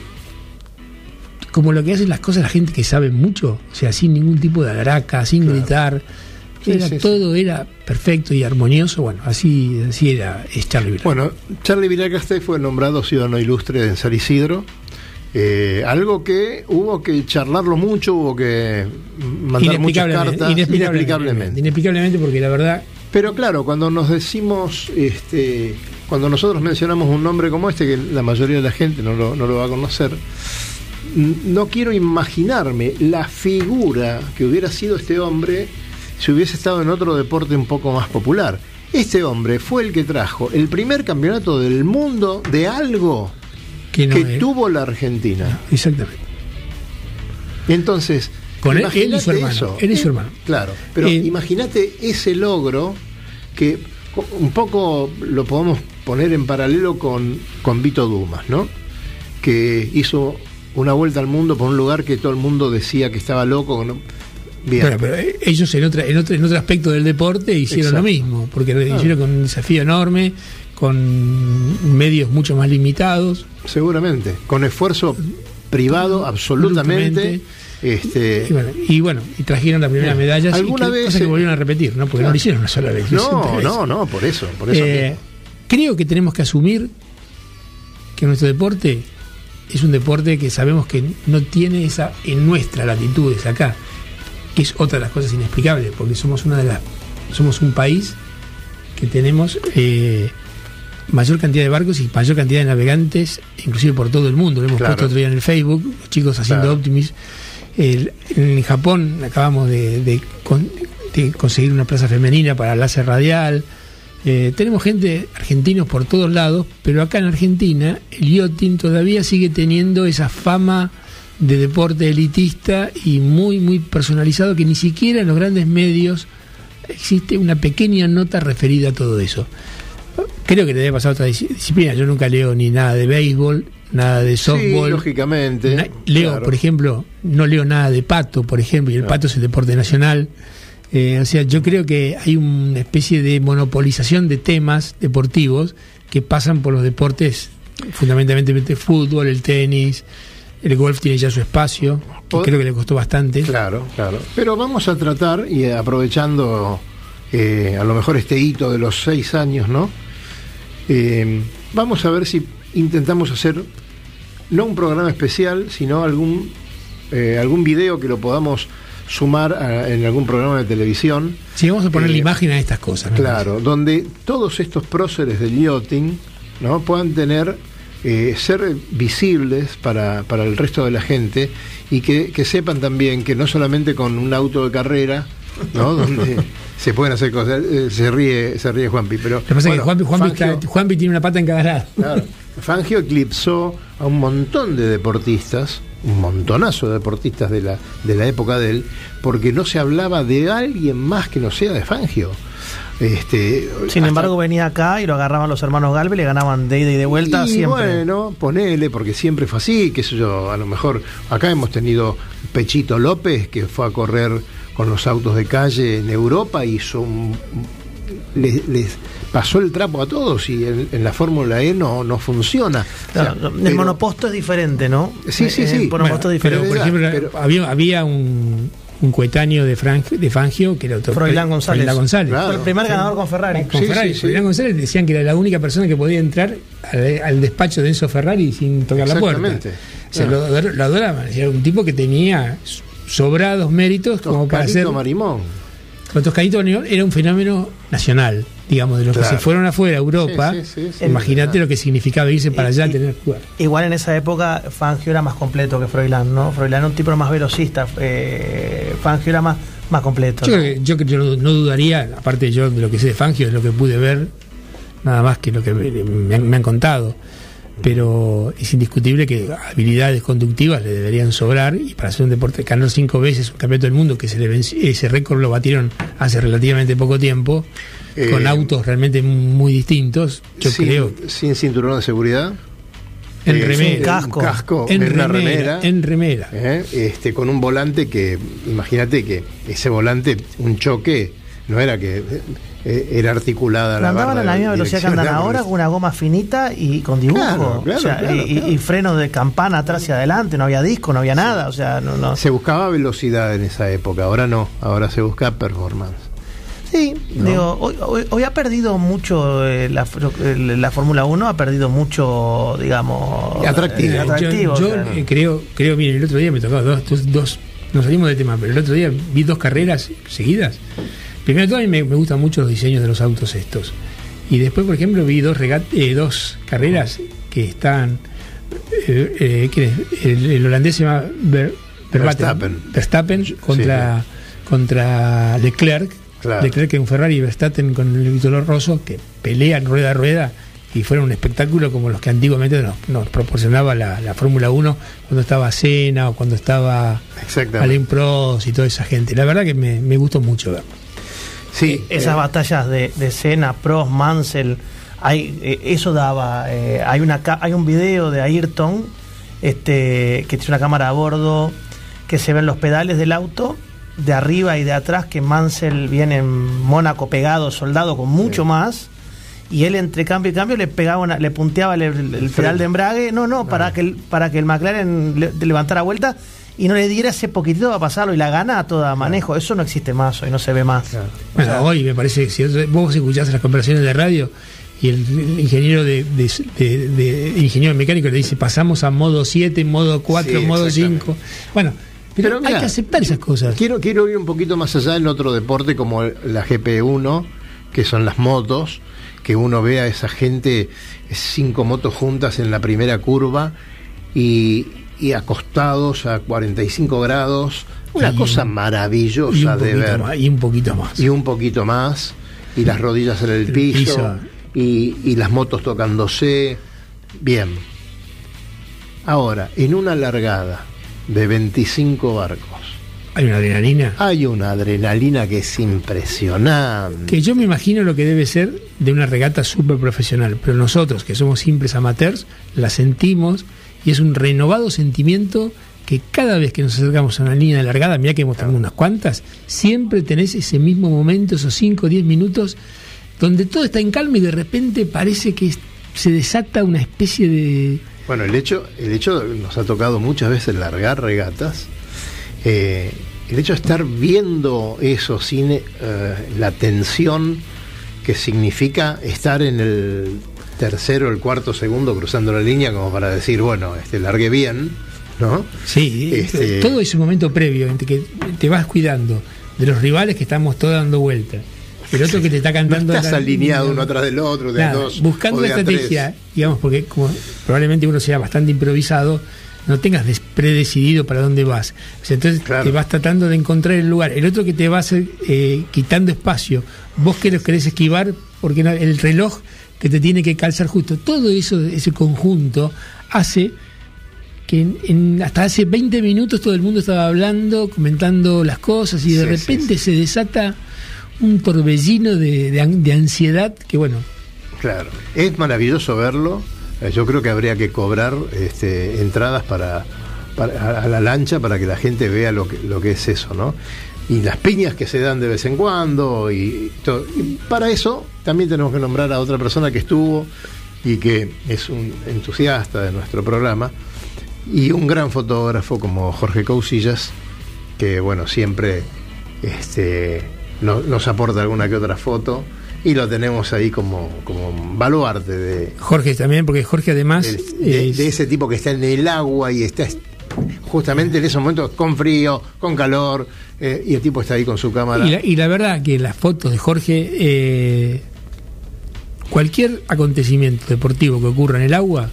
como lo que hacen las cosas la gente que sabe mucho, o sea, sin ningún tipo de alaraca, sin gritar, Sí, era, sí, sí. todo era perfecto y armonioso, bueno, así, así era es Charlie. Bueno, Charlie Vilar Castex fue nombrado ciudadano ilustre en San Isidro. Eh, algo que hubo que charlarlo mucho, hubo que mandar muchas Inexplicablemente, cartas inexplicablemente, inexplicablemente, porque la verdad Pero claro, cuando nos decimos, este, cuando nosotros mencionamos un nombre como este, que la mayoría de la gente no lo, no lo va a conocer, no quiero imaginarme la figura que hubiera sido este hombre si hubiese estado en otro deporte un poco más popular. Este hombre fue el que trajo el primer campeonato del mundo de algo que no que era. tuvo la Argentina. Exactamente. Entony,entonces, Con él- él y su hermano, eso. él y su hermano. Claro, pero Eh, imagínate ese logro que un poco lo podemos poner en paralelo con, con Vito Dumas, ¿no? Que hizo una vuelta al mundo por un lugar que todo el mundo decía que estaba loco. ¿no? Bien. Bueno, pero eh, ellos en, otra, en, otro, en otro aspecto del deporte hicieron Exacto. lo mismo, porque lo Ah. hicieron con un desafío enorme, con medios mucho más limitados. Seguramente, con esfuerzo privado, absolutamente. Este, Y bueno, y, bueno, y trajeron la primera medalla, ¿Alguna que, vez, cosa que volvieron a repetir, ¿no? Porque no lo hicieron una sola vez. no, no, no, por eso, por eso. Eh, creo que tenemos que asumir que nuestro deporte es un deporte que sabemos que no tiene esa en nuestras latitudes acá, que es otra de las cosas inexplicables, porque somos una de las somos un país que tenemos eh, mayor cantidad de barcos y mayor cantidad de navegantes, inclusive por todo el mundo. Lo hemos Claro. puesto otro día en el Facebook, los chicos haciendo Claro. Optimis. El- en Japón acabamos de, de con- de conseguir una plaza femenina para láser radial. Eh, tenemos gente, argentinos por todos lados, pero acá en Argentina el yachting todavía sigue teniendo esa fama de deporte elitista y muy, muy personalizado que ni siquiera en los grandes medios existe una pequeña nota referida a todo eso. Creo que le debe pasar a otra dis- disciplina. Yo nunca leo ni nada de béisbol, nada de sí, softball. lógicamente. Na- leo, claro. por ejemplo, no leo nada de pato, por ejemplo, y el No. pato es el deporte nacional. Eh, o sea, yo creo que hay una especie de monopolización de temas deportivos que pasan por los deportes, fundamentalmente el fútbol, el tenis, el golf tiene ya su espacio, que creo que le costó bastante. Claro, claro. Pero vamos a tratar, y aprovechando eh, a lo mejor este hito de los seis años, ¿no? Eh, vamos a ver si intentamos hacer no un programa especial, sino algún, eh, algún video que lo podamos sumar a- en algún programa de televisión. Sí, vamos a poner la Eh, imagen a estas cosas. ¿no? Claro, donde todos estos próceres del yachting ¿no? puedan tener, eh, ser visibles para, para el resto de la gente y que, que sepan también que no solamente con un auto de carrera, ¿no? donde se pueden hacer cosas, eh, se ríe, se ríe Juanpi, pero Lo que pasa bueno, es que Juanpi, Juanpi Fangio- está- Juanpi tiene una pata en cada lado. Claro. Fangio eclipsó a un montón de deportistas, un montonazo de deportistas de la, de la época de él, porque no se hablaba de alguien más que no sea de Fangio. Este, Sin hasta- embargo, venía acá y lo agarraban los hermanos Galvez y le ganaban de ida y de vuelta y siempre. bueno, ponele, porque siempre fue así, qué sé yo, a lo mejor acá hemos tenido Pechito López, que fue a correr con los autos de calle en Europa y son les, les pasó el trapo a todos y en, en la Fórmula E no, no funciona. O sea, el pero- monoposto es diferente, ¿no? Sí, sí, Eh, sí. El monoposto es Bueno, pero, diferente. por ejemplo, pero- había, había un, un coetáneo de, Fran- de Fangio que era otro. Froilán González. Froilán González. Claro. Fue el primer ganador con Ferrari. Con Sí, Ferrari. sí, sí. Froilán González decían que era la única persona que podía entrar al, al despacho de Enzo Ferrari sin tocar la puerta. Exactamente. Se Ah. lo, ador- lo adoraban. Era un tipo que tenía sobrados méritos como para ser. Marimón. Con Toscanito Marimón era un fenómeno nacional, digamos, de los que se fueron afuera a Europa. Sí, sí, sí, sí. Imagínate lo que significaba irse para allá a Y- tener que jugar. Igual en esa época Fangio era más completo que Froilán, ¿no? Froilán era un tipo más velocista, eh, Fangio era más, más completo. Yo ¿no? creo que, yo, yo no, no dudaría, aparte yo de lo que sé de Fangio, de lo que pude ver, nada más que lo que me, me han, me han contado. Pero es indiscutible que habilidades conductivas le deberían sobrar y para hacer un deporte, ganó cinco veces un campeonato del mundo, que se le venci- ese récord lo batieron hace relativamente poco tiempo, Eh, con autos realmente muy distintos, yo sin, creo. sin cinturón de seguridad. En eh, remera. un casco. casco, En una remera, remera. en remera. ¿eh? este, con un volante que, imagínate que ese volante, un choque, no era que eh, era articulada la andaban barra a la de misma velocidad que andan ahora, con una goma finita y con dibujo. Claro, claro, O sea, claro, y, y- claro. y frenos de campana atrás y adelante, no había disco, no había nada. O sea, no, no. Se buscaba velocidad en esa época, ahora no, ahora se busca performance. Sí, digo, hoy, hoy- hoy ha perdido mucho eh, la, la Fórmula 1, ha perdido mucho, digamos, Atractivo. eh, Yo- atractivo, Yo, o sea, creo, creo, miren, el otro día me tocó dos, dos, dos- nos salimos del tema, pero el otro día vi dos carreras seguidas. Primero de todo, a mí me, me gustan mucho los diseños de los autos estos. Y después, por ejemplo, vi dos, eh, dos carreras que están. eh, eh, ¿quién es? el, el holandés se llama Ver- Verstappen, Verstappen. Contra, contra Leclerc. Claro. Leclerc en Ferrari y Verstappen con el título roso que pelean rueda a rueda y fueron un espectáculo como los que antiguamente nos, nos proporcionaba la, la Fórmula 1 cuando estaba Senna o cuando estaba. Alain Prost y toda esa gente. La verdad que me, me gustó mucho ver. Sí, esas eh, batallas de, de Senna, Prost, Mansell, hay, eh, eso daba. eh, hay, una, hay un video de Ayrton este, que tiene una cámara a bordo que se ven los pedales del auto de arriba y de atrás que Mansell viene en Mónaco pegado, soldado con mucho más. Y él entre cambio y cambio le pegaba una- le punteaba el, el- el pedal de embrague, no, no, para que el, para que el McLaren le- levantara vuelta y no le diera ese poquitito para pasarlo y la gana a toda manejo. Eso no existe más hoy, no se ve más. Bueno, hoy me parece que si vos escuchás las conversaciones de radio y el, el ingeniero de, de- de- de- el ingeniero mecánico le dice pasamos a modo 7, modo 4, Sí, modo exactamente. 5. Bueno, pero, Pero hay que aceptar esas cosas. Quiero, quiero ir un poquito más allá en otro deporte como la GP1, que son las motos, que uno ve a esa gente, cinco motos juntas en la primera curva y, y acostados a 45 grados. Una Y- cosa maravillosa un, de ver. más, y un poquito más. Y un poquito más, y las rodillas en el, El piso, piso. Y, y las motos tocándose. Bien. Ahora, en una largada de 25 barcos, Hay una adrenalina. hay una adrenalina que es impresionante. Que yo me imagino lo que debe ser de una regata súper profesional, pero nosotros que somos simples amateurs la sentimos y es un renovado sentimiento que cada vez que nos acercamos a una línea de largada, mira que hemos tenido unas cuantas, siempre tenés ese mismo momento, esos 5 o 10 minutos, donde todo está en calma y de repente parece que se desata una especie de... Bueno, el hecho, el hecho nos ha tocado muchas veces largar regatas. eh, el hecho de estar viendo eso sin eh, la tensión que significa estar en el tercero el cuarto segundo cruzando la línea como para decir, bueno, este largué bien, ¿no? Sí, Este- todo ese momento previo, en que te vas cuidando de los rivales que estamos todos dando vuelta. El otro que te está No cantando. estás la- alineado uno atrás del otro, de Nada, dos. buscando la estrategia, tres. digamos, porque como probablemente uno sea bastante improvisado, no tengas predecidido para dónde vas. O sea, entonces Claro. te vas tratando de encontrar el lugar. El otro que te va a hacer, eh, quitando espacio, vos que los querés esquivar, porque no- el reloj que te tiene que calzar justo. Todo eso, ese conjunto, hace que en- en- hasta hace 20 minutos todo el mundo estaba hablando, comentando las cosas y de Sí, repente sí. se desata un torbellino de, de ansiedad que bueno, Claro, es maravilloso verlo. Eh, Yo creo que habría que cobrar este, entradas para, para- a la lancha para que la gente vea lo que, lo que es eso, ¿no? Y las piñas que se dan de vez en cuando y, todo. Y para eso también tenemos que nombrar a otra persona que estuvo y que es un entusiasta de nuestro programa y un gran fotógrafo como Jorge Cousillas, que bueno, siempre este, no- nos aporta alguna que otra foto y lo tenemos ahí como, como baluarte de, Jorge también, porque Jorge además de, de- es- de ese tipo que está en el agua y está est- justamente en esos momentos con frío, con calor, eh, y el tipo está ahí con su cámara. y, la, y la verdad que las fotos de Jorge, eh, cualquier acontecimiento deportivo que ocurra en el agua,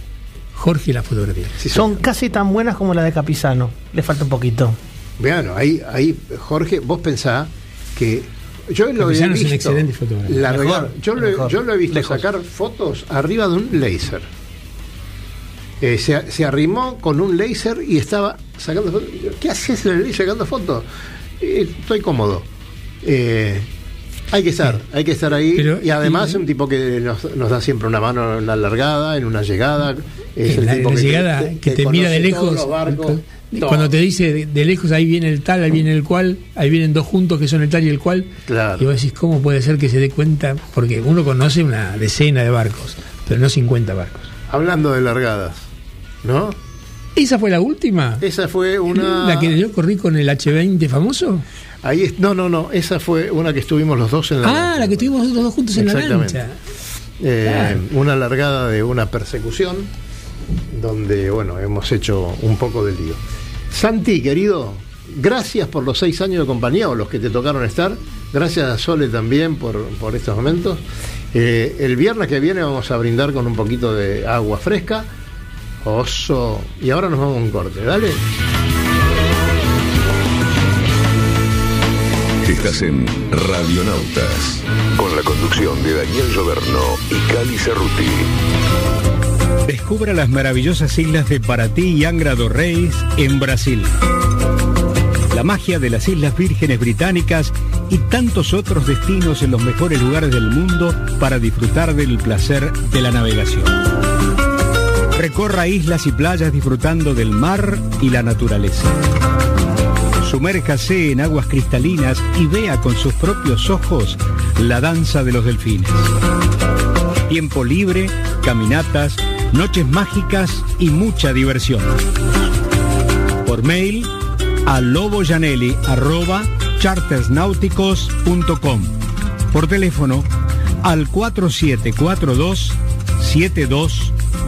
Jorge la fotografía. Sí, Son casi tan buenas como la de Capizano. Le falta un poquito. Vean, ahí, ahí, Jorge, vos pensás que yo lo he Capizano es visto. un excelente fotógrafo. Mejor, yo, lo, yo lo he visto lejos. sacar fotos arriba de un láser. Eh, se, se arrimó con un láser y estaba sacando fotos. ¿Qué haces en el láser sacando fotos? Eh, estoy cómodo. Eh, hay que estar, hay que estar ahí. Pero- y además un tipo que nos, nos da siempre una mano en una largada, en una llegada. Es En el la, tipo la que, llegada te- que te te mira de lejos, barcos, cuando te dice de, de lejos ahí viene el tal, ahí viene el cual, ahí vienen dos juntos que son el tal y el cual, Claro. y vos decís, ¿cómo puede ser que se dé cuenta? Porque uno conoce una decena de barcos, pero no 50 barcos. Hablando de largadas, ¿no? ¿Esa fue la última? Esa fue una. ¿La que yo corrí con el H20 famoso? Ahí es- no, no, no. Esa fue una que estuvimos los dos en la. Ah, lancha. la que estuvimos nosotros dos juntos en la lancha. Eh, Claro. Una largada de una persecución donde, bueno, hemos hecho un poco de lío. Santi, querido, gracias por los seis años de compañía o los que te tocaron estar. Gracias a Sole también por, por estos momentos. Eh, el viernes que viene vamos a brindar con un poquito de agua fresca. Oso. Y ahora nos vamos a un corte, ¿dale? Estás en Radionautas, con la conducción de Daniel Lloberno y Cali Cerruti. Descubra las maravillosas islas de Paraty y Angra do Reis en Brasil. la magia de las Islas Vírgenes Británicas y tantos otros destinos en los mejores lugares del mundo para disfrutar del placer de la navegación. Recorra islas y playas disfrutando del mar y la naturaleza. Sumérjase en aguas cristalinas y vea con sus propios ojos la danza de los delfines. Tiempo libre, caminatas, noches mágicas y mucha diversión. Por mail a loboyanelli.chartersnáuticos.com. Por teléfono al 4742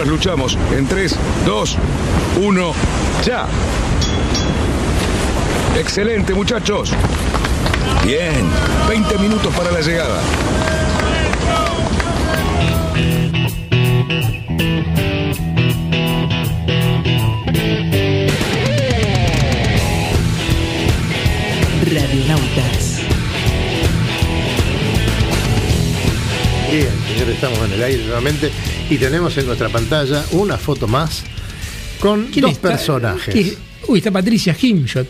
Trasluchamos en 3, 2, 1, ya. Excelente, muchachos. Bien, 20 minutos para la llegada. Radionautas. Bien, señores, estamos en el aire nuevamente y tenemos en nuestra pantalla una foto más con ¿Quién dos está? personajes. ¿Qué? Uy, está Patricia Himshot.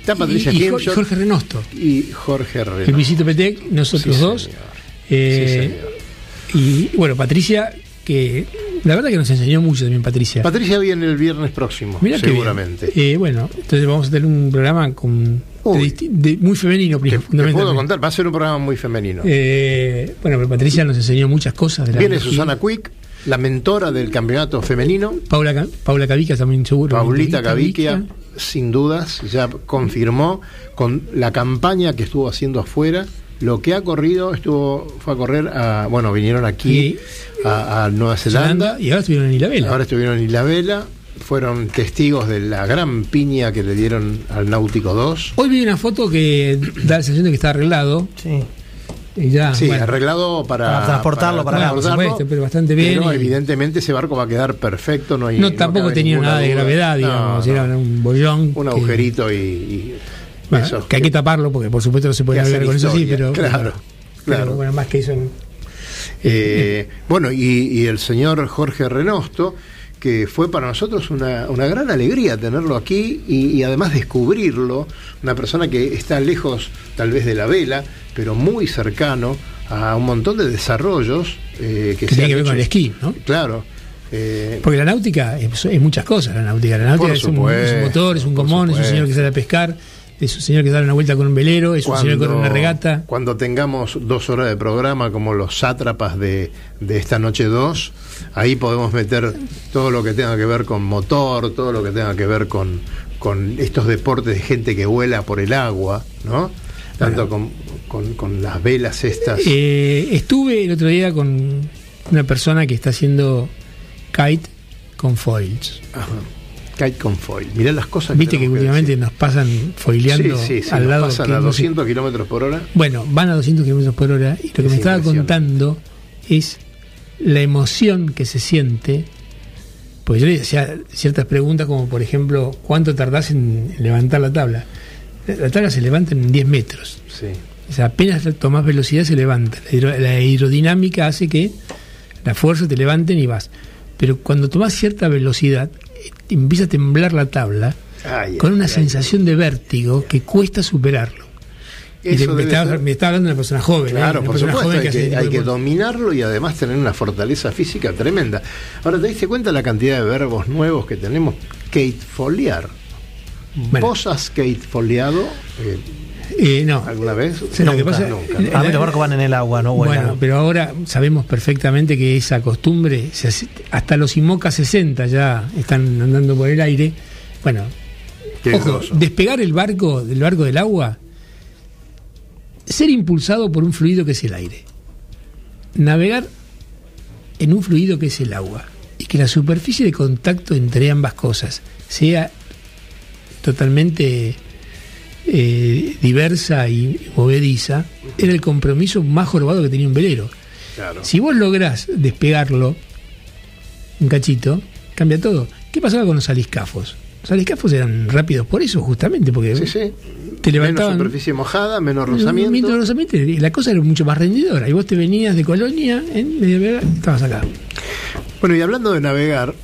Está Patricia y, y Himshot Jorge Renosto. y Jorge El Herrera. Luisito Petec, nosotros Sí, dos. Eh, Sí, y bueno, Patricia, que la verdad que nos enseñó mucho también Patricia. Patricia viene el viernes próximo, Mirá seguramente. Eh, bueno, entonces vamos a tener un programa con Uy. de- muy femenino, Te, te puedo contar, va a ser un programa muy femenino. Eh, bueno, pero Patricia nos enseñó muchas cas de la Viene biología. Susana Quick, la mentora del campeonato femenino. Paula, Paula Cavica también seguro. Paulita Caviquia, sin dudas, ya confirmó con la campaña que estuvo haciendo afuera. Lo que ha corrido, estuvo fue a correr a. Bueno, vinieron aquí a, a Nueva Zelanda. Y ahora estuvieron en Isabela. Ahora estuvieron en Isla Vela. Fueron testigos de la gran piña que le dieron al Náutico 2. Hoy vi una foto que da la sensación de que está arreglado. Sí. Y ya, Sí, bueno. arreglado para, Para transportarlo para acá, por supuesto, pero bastante bien Pero y- evidentemente ese barco va a quedar perfecto. No, hay, no, tampoco tenía nada de gravedad, digamos. no. Era un bollón. un que- agujerito y. y bueno, eso que hay que taparlo porque por supuesto no se puede navegar con eso sí, pero. Claro, pero, claro. bueno, más que eso. Eh, bueno, y, y el señor Jorge Renosto, que fue para nosotros una, una gran alegría tenerlo aquí y, y además descubrirlo, una persona que está lejos tal vez de la vela, pero muy cercano a un montón de desarrollos eh, que, Que se tiene que ver hecho. con el esquí, ¿no? Claro. eh, Porque la náutica es, es muchas cosas. La náutica, la náutica es un, es un supuesto, motor, es un gomón, es un supuesto. señor que sale a pescar, es un señor que da una vuelta con un velero, es un señor que corre una regata. Cuando tengamos dos horas de programa como los sátrapas de, de esta noche 2, ahí podemos meter todo lo que tenga que ver con motor, todo lo que tenga que ver con, con estos deportes de gente que vuela por el agua, ¿no? Tanto con, con- con las velas estas. Eh, estuve el otro día con una persona que está haciendo kite con foils. Ajá. Kite con foil. Mirá las cosas Viste que últimamente decir. nos pasan foileando Sí, sí, sí, al nos lado. pasan a no sé- 200 kilómetros por hora. Bueno, van a 200 kilómetros por hora y lo que me estaba contando es la emoción que se siente. Pues yo le hacía ciertas preguntas, como por ejemplo, ¿cuánto tardás en levantar la tabla? La, la tabla se levanta en 10 metros. Sí. O sea, apenas tomás velocidad se levanta. La, aero- la aerodinámica hace que la fuerza te levanten y vas. Pero cuando tomás cierta velocidad, eh, empieza a temblar la tabla con una sensación de vértigo que cuesta superarlo. Eso me, estaba hablando de una persona joven. ¿eh? Claro, Una por persona supuesto, joven hay que, hay que dominarlo y además tener una fortaleza física tremenda. Ahora, ¿te diste cuenta la cantidad de verbos nuevos que tenemos? Kate foliar. Bueno. Vos has Kate foliado. eh, Eh, no. ¿Alguna vez? Sí, lo que pasa- nunca. A mí los barcos van en el agua, no vuelan. Bueno, pero ahora sabemos perfectamente que esa costumbre, se hace- hasta los IMOCA 60 ya están andando por el aire. Bueno, ojo, despegar el barco del barco del agua, ser impulsado por un fluido que es el aire, navegar en un fluido que es el agua y que la superficie de contacto entre ambas cosas sea totalmente eh, diversa y movediza, era el compromiso más jorobado que tenía un velero. Claro. Si vos lográs despegarlo un cachito, cambia todo. ¿Qué pasaba con los aliscafos? Los aliscafos eran rápidos por eso, justamente, porque Sí, sí. Te levantaban. Menos superficie mojada, menos rozamiento. rozamiento, y la cosa era mucho más rendidora. Y vos te venías de Colonia en Vega, estabas acá. Bueno, y hablando de navegar,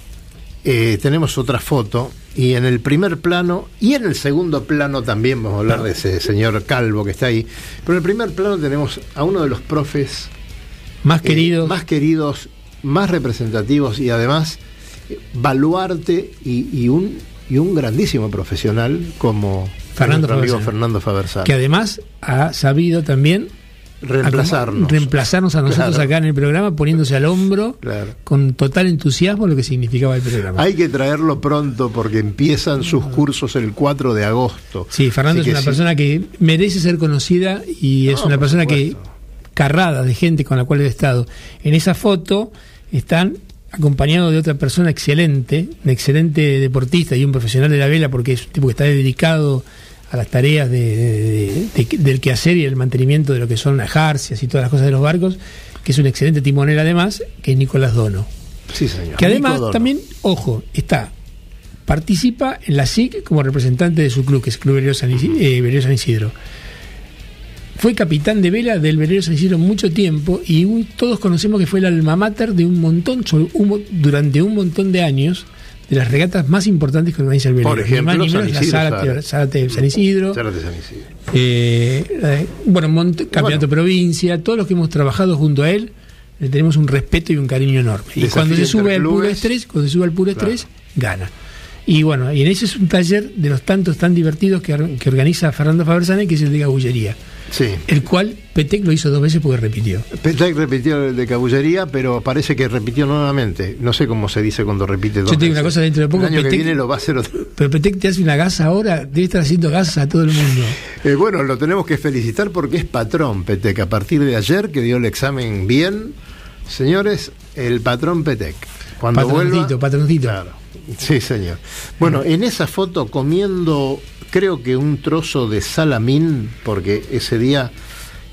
eh, tenemos otra foto y en el primer plano y en el segundo plano también vamos a hablar de ese señor calvo que está ahí. Pero en el primer plano tenemos a uno de los profes Más eh, queridos. más queridos, más representativos y además eh, baluarte y, y un y un grandísimo profesional como Fernando nuestro amigo Fabersano. Fernando Fabersano. que además ha sabido también Reemplazarnos. reemplazarnos a nosotros Claro. acá en el programa, poniéndose al hombro Claro. con total entusiasmo lo que significaba el programa. Hay que traerlo pronto porque empiezan sus cursos el 4 de agosto. Sí, Fernando Así es una sí. persona que merece ser conocida y es No, una persona supuesto. que carrada de gente con la cual he estado. En esa foto están acompañados de otra persona excelente, un excelente deportista y un profesional de la vela porque es un tipo que está dedicado a las tareas de, de- de- del quehacer y el mantenimiento de lo que son las jarcias y todas las cosas de los barcos, que es un excelente timonel además, que es Nicolás Dono. Sí, señor. Que además también, ojo, está, participa en la SIC como representante de su club, que es el Club Velero San, Isi- eh, Velero San Isidro. Fue capitán de vela del Velero San Isidro mucho tiempo y un- todos conocemos que fue el alma mater de un montón, un durante un montón de años, de las regatas más importantes que organiza el velero. Por ejemplo, más San Isidro, Zárate, Zárate. Zárate San Isidro. Zárate San Isidro. Eh, eh, bueno, mont- campeonato Bueno. provincia, todos los que hemos trabajado junto a él, le tenemos un respeto y un cariño enorme. Y cuando se sube al puro estrés, cuando se sube al puro Claro. estrés, gana. Y bueno, y en ese es un taller de los tantos tan divertidos que, que organiza Fernando Fabersane, que es el de Gabullería, Sí. el cual Petec lo hizo dos veces porque repitió. Petec repitió el de cabullería, pero parece que repitió nuevamente. No sé cómo se dice cuando repite dos Yo te digo una veces. cosa, dentro de poco El año que viene lo va a hacer otro. Pero Petec te hace una gasa ahora, debe estar haciendo gasas a todo el mundo. Eh, bueno, lo tenemos que felicitar porque es patrón Petec. A partir de ayer, que dio el examen bien, señores, el patrón Petec. Cuando Patroncito, vuelva, patroncito. Claro. Sí, señor. Bueno, en esa foto comiendo, creo que un trozo de salamín, porque ese día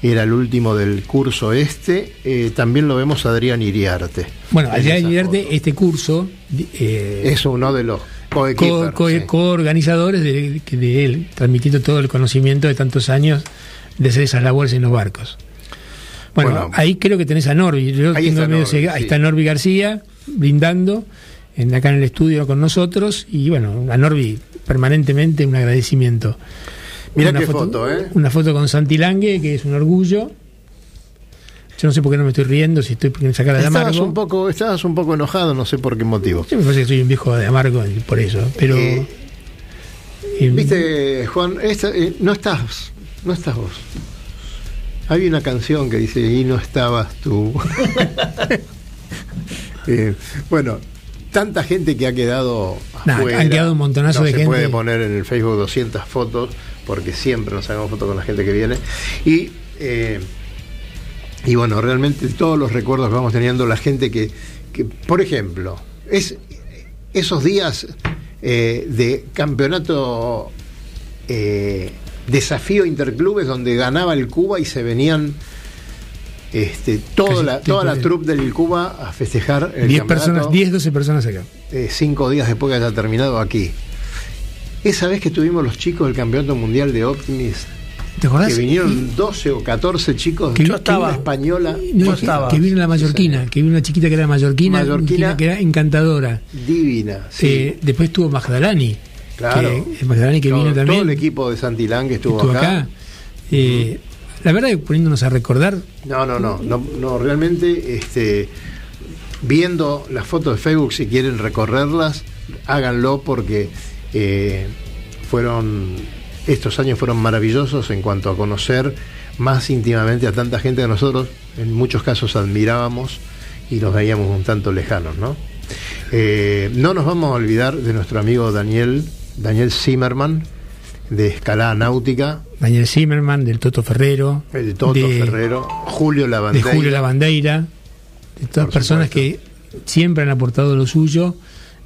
era el último del curso este, eh, también lo vemos a Adrián Iriarte. Bueno, en Iriarte, foto. este curso eh, Es uno de los co- coequippers, co- sí. coorganizadores de, de él, transmitiendo todo el conocimiento de tantos años de hacer esas labores en los barcos. Bueno, Bueno. ahí creo que tenés a Norby. Yo Ahí tengo está medio Norby, ahí sí. está Norby García brindando en, acá en el estudio con nosotros y bueno, a Norby permanentemente un agradecimiento. Mirá Una qué foto, ¿eh? Una foto con Santi Lange, que es un orgullo. Yo no sé por qué no me estoy riendo, si estoy por sacar de Estabas amargo. un, poco, estabas un poco enojado, no sé por qué motivo. Yo me parece que soy un viejo de amargo por eso, pero... Eh, eh, Viste, Juan, esta, eh, no estás, no estás vos. Hay una canción que dice y no estabas tú. Bueno, tanta gente que ha quedado Nah, afuera. han quedado un montonazo no de se gente. puede poner en el Facebook 200 fotos porque siempre nos sacamos fotos con la gente que viene y eh, y bueno, realmente todos los recuerdos que vamos teniendo, la gente que, que por ejemplo, es esos días eh, de campeonato eh, desafío interclubes donde ganaba el Cuba y se venían este, toda la, toda la troupe del Cuba a festejar el 10 campeonato, personas, 10, 12 personas acá. eh, cinco días después que haya terminado aquí. Esa vez que tuvimos los chicos del Campeonato Mundial de Optimist, ¿Te acordás? que vinieron 12 o 14 chicos Que de yo estaba. española No, estaba. que vino la mallorquina, que vino una chiquita que era mallorquina, Mallorquina. que era encantadora. divina. Sí, Eh, después estuvo Magdalani, claro. que, Magdalani que todo, vino también. todo el equipo de Santilán que estuvo, estuvo acá. acá. Eh, La verdad que poniéndonos a recordar, No, no, no, no, realmente, este, viendo las fotos de Facebook, si quieren recorrerlas, háganlo porque eh, fueron estos años fueron maravillosos en cuanto a conocer más íntimamente a tanta gente que nosotros en muchos casos admirábamos y los veíamos un tanto lejanos, ¿no? Eh, no nos vamos a olvidar de nuestro amigo Daniel, Daniel Zimmerman, de Escalada Náutica, Daniel Zimmerman, del Toto Ferrero, el Toto de, Ferrero, Julio de Lavandeira. Julio Lavandeira, de todas personas que siempre han aportado lo suyo,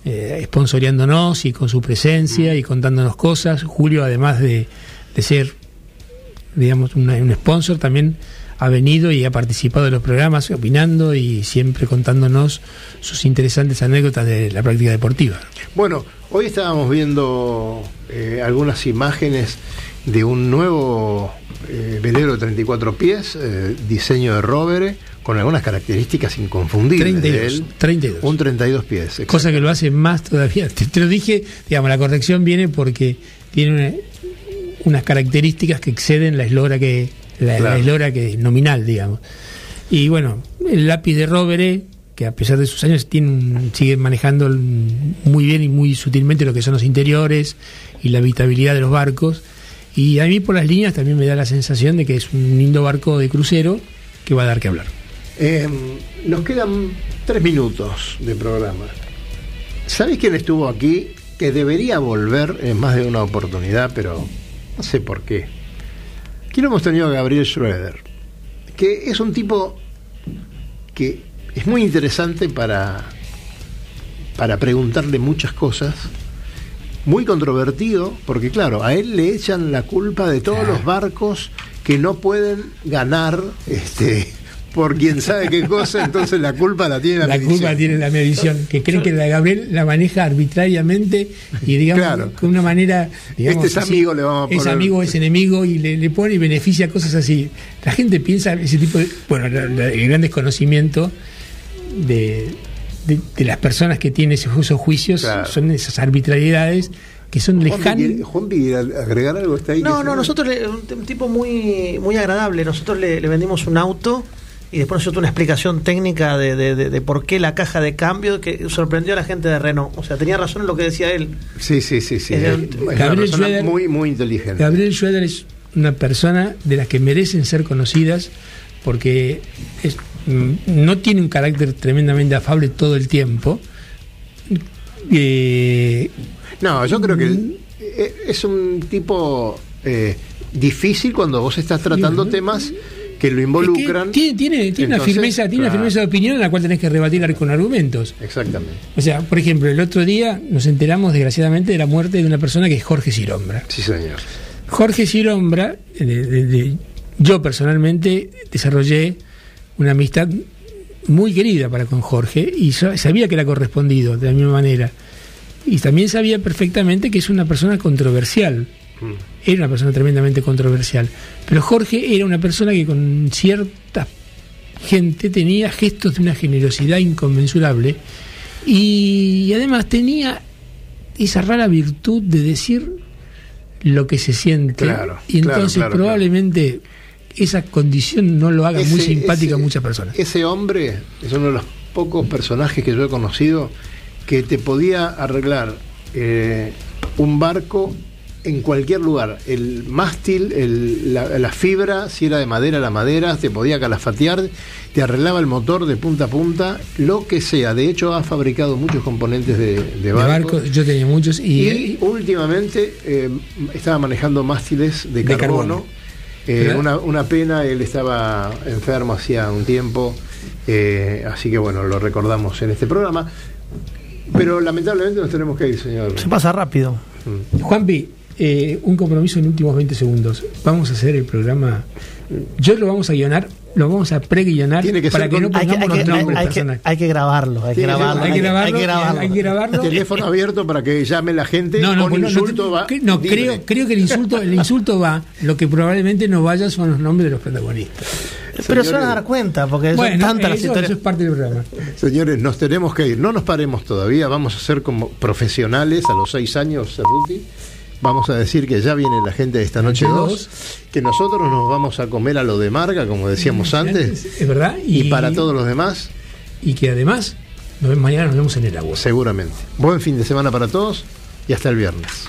eh, sponsoreándonos y con su Mm. presencia y contándonos cosas. Julio, además de, de ser, digamos, una- un sponsor, también ha venido y ha participado de los programas, opinando y siempre contándonos sus interesantes anécdotas de la práctica deportiva. Bueno, hoy estábamos viendo eh, algunas imágenes de un nuevo eh, velero de 34 pies, eh, diseño de Rovere, con algunas características inconfundibles de 32, él. 32. Un 32 pies. Cosa que lo hace más todavía. Te, te lo dije, digamos, la corrección viene porque tiene una- unas características que exceden la eslora que la, Claro. la eslora que nominal, digamos. Y bueno, el lápiz de Rovere, que a pesar de sus años tiene sigue manejando muy bien y muy sutilmente lo que son los interiores y la habitabilidad de los barcos. Y a mí por las líneas también me da la sensación de que es un lindo barco de crucero que va a dar que hablar. Eh, nos quedan tres minutos de programa. ¿Sabés quién estuvo aquí? Que debería volver en más de una oportunidad, pero no sé por qué. Aquí lo hemos tenido a Gabriel Schroeder, que es un tipo que es muy interesante para, para preguntarle muchas cosas, muy controvertido, porque claro, a él le echan la culpa de todos los barcos que no pueden ganar este, por quien sabe qué cosa, entonces la culpa la tiene la, la medición. culpa tiene la medición, que creen que la Gabriel la maneja arbitrariamente y digamos Claro. con una manera digamos, Este es amigo, le vamos a es poner- amigo, es enemigo y le, le pone y beneficia cosas así. La gente piensa ese tipo de bueno, la- la- el gran desconocimiento de, de, de las personas que tienen esos, esos juicios Claro. son esas arbitrariedades que son Juanpi, lejanas. ¿quiere- Juanpi, ¿quiere agregar algo? ¿Está ahí? No, no, nosotros, le- un, un tipo muy muy agradable. Nosotros le, le vendimos un auto y después nosotros una explicación técnica de, de- de- de por qué la caja de cambio que sorprendió a la gente de Renault. O sea, tenía razón en lo que decía él. Sí, sí, sí, sí. Una Gabriel persona Schroeder- muy, muy inteligente. Gabriel Schroeder es una persona de las que merecen ser conocidas porque es- mm, no tiene un carácter tremendamente afable todo el tiempo. Eh, No, yo creo que el- eh, es un tipo eh, difícil cuando vos estás tratando temas que lo es que involucran. tiene, tiene, tiene una firmeza, tiene una firmeza de opinión en la cual tenés que rebatir con argumentos. Exactamente. O sea, por ejemplo, el otro día nos enteramos desgraciadamente de la muerte de una persona que es Jorge Sirombra. Sí, señor. Jorge Sirombra, de- de- de- yo personalmente desarrollé una amistad muy querida para con Jorge y sa- sabía que era correspondido de la misma manera. Y también sabía perfectamente que es una persona controversial. Era una persona tremendamente controversial. Pero Jorge era una persona que con cierta gente tenía gestos de una generosidad inconmensurable y además tenía esa rara virtud de decir lo que se siente Claro, y entonces claro, probablemente esa condición no lo haga muy Ese- simpático a muchas personas. Ese hombre es uno de los pocos personajes que yo he conocido que te podía arreglar eh, un barco en cualquier lugar. El mástil, el- la, la fibra, si era de madera, la madera, te podía calafatear, te arreglaba el motor de punta a punta, lo que sea. De hecho, ha fabricado muchos componentes de, de De barcos. barcos, yo tenía muchos y, Y últimamente eh, estaba manejando mástiles de, De carbono. carbono. Eh, una, una pena, él estaba enfermo hacía un tiempo, eh, así que bueno, lo recordamos en este programa. Pero lamentablemente nos tenemos que ir, señor. Se pasa rápido. Juanpi, eh, un compromiso en últimos 20 segundos. Vamos a hacer el programa. Yo lo vamos a guionar, lo vamos a pre-guionar para que con- no pongamos los nombres hay que, personales. hay que grabarlo, hay que grabarlo. Hay que grabarlo, hay que grabarlo. hay que grabarlo. Teléfono abierto para que llame la gente. No, no, con pues no, insulto no, va. no, creo, creo que el insulto, el insulto va, lo que probablemente no vaya son los nombres de los protagonistas. Pero se van a dar cuenta, porque son Bueno, tantas las eso, historias. eso es parte del programa. Señores, nos tenemos que ir. No nos paremos todavía. Vamos a ser como profesionales a los seis años, Cerruti. Vamos a decir que ya viene la gente de esta noche Noche 2. dos. Que nosotros nos vamos a comer a lo de Marga, como decíamos antes. Es verdad. Y, para todos los demás, Y que además, nos vemos mañana nos vemos en el agua. seguramente. Buen fin de semana para todos y hasta el viernes.